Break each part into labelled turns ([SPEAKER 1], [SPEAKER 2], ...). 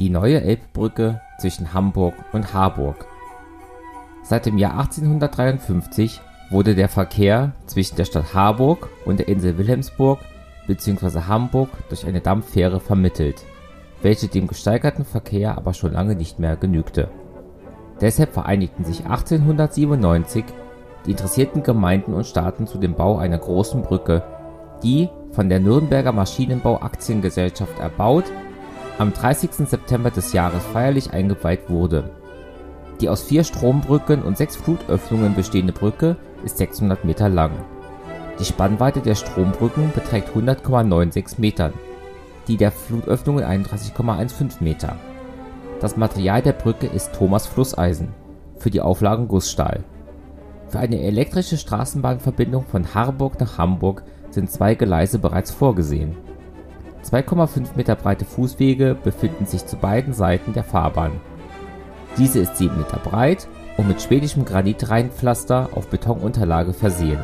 [SPEAKER 1] die neue Elbbrücke zwischen Hamburg und Harburg. Seit dem Jahr 1853 wurde der Verkehr zwischen der Stadt Harburg und der Insel Wilhelmsburg bzw. Hamburg durch eine Dampffähre vermittelt, welche dem gesteigerten Verkehr aber schon lange nicht mehr genügte. Deshalb vereinigten sich 1897 die interessierten Gemeinden und Staaten zu dem Bau einer großen Brücke, die, von der Nürnberger Maschinenbau Aktiengesellschaft erbaut, am 30. September des Jahres feierlich eingeweiht wurde. Die aus vier Strombrücken und sechs Flutöffnungen bestehende Brücke ist 600 Meter lang. Die Spannweite der Strombrücken beträgt 100,96 Metern, die der Flutöffnungen 31,15 Meter. Das Material der Brücke ist Thomas Flusseisen, für die Auflagen Gussstahl. Für eine elektrische Straßenbahnverbindung von Harburg nach Hamburg sind zwei Gleise bereits vorgesehen. 2,5 Meter breite Fußwege befinden sich zu beiden Seiten der Fahrbahn. Diese ist 7 Meter breit und mit schwedischem Granitreihpflaster auf Betonunterlage versehen.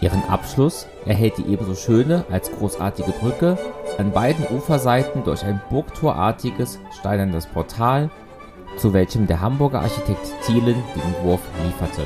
[SPEAKER 1] Ihren Abschluss erhält die ebenso schöne als großartige Brücke an beiden Uferseiten durch ein burgtorartiges steinernes Portal, zu welchem der Hamburger Architekt Thielen den Entwurf lieferte